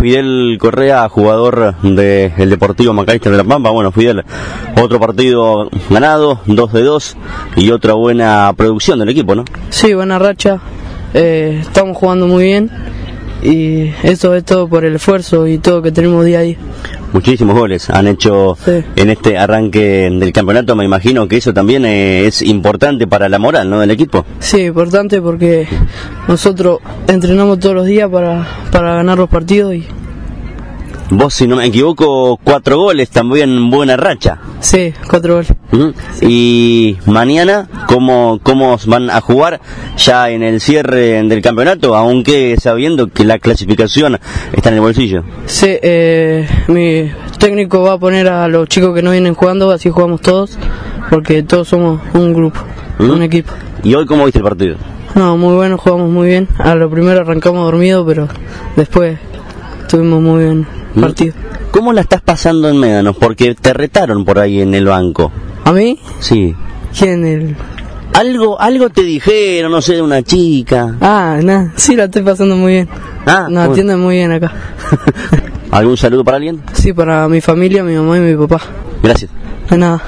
Fidel Correa, jugador del Deportivo Macalister de La Pampa. Bueno, Fidel, otro partido ganado, 2 de 2 y otra buena producción del equipo, ¿no? Sí, buena racha. Eh, estamos jugando muy bien y eso es todo por el esfuerzo y todo que tenemos día a día. Muchísimos goles han hecho Sí. en este arranque del campeonato. Me imagino que eso también eh, es importante para la moral ¿no? del equipo. Sí, importante porque nosotros entrenamos todos los días para, para ganar los partidos y Vos, si no me equivoco, cuatro goles, también buena racha. sí, cuatro goles. ¿Mm? Y mañana, ¿cómo, ¿cómo van a jugar ya en el cierre del campeonato? Aunque sabiendo que la clasificación está en el bolsillo. Sí, eh, mi técnico va a poner a los chicos que no vienen jugando, así jugamos todos, porque todos somos un grupo, ¿Mm? un equipo. ¿Y hoy cómo viste el partido? No, muy bueno, jugamos muy bien. A lo primero arrancamos dormido, pero después tuvimos muy bien. Partido. ¿Cómo la estás pasando en Médanos? Porque te retaron por ahí en el banco. ¿A mí? Sí. ¿Quién? El... Algo, algo te dijeron, no sé, de una chica. Ah, nada, sí, la estoy pasando muy bien. Ah, Nos bueno. atienden muy bien acá. ¿Algún saludo para alguien? Sí, para mi familia, mi mamá y mi papá. Gracias. De nada.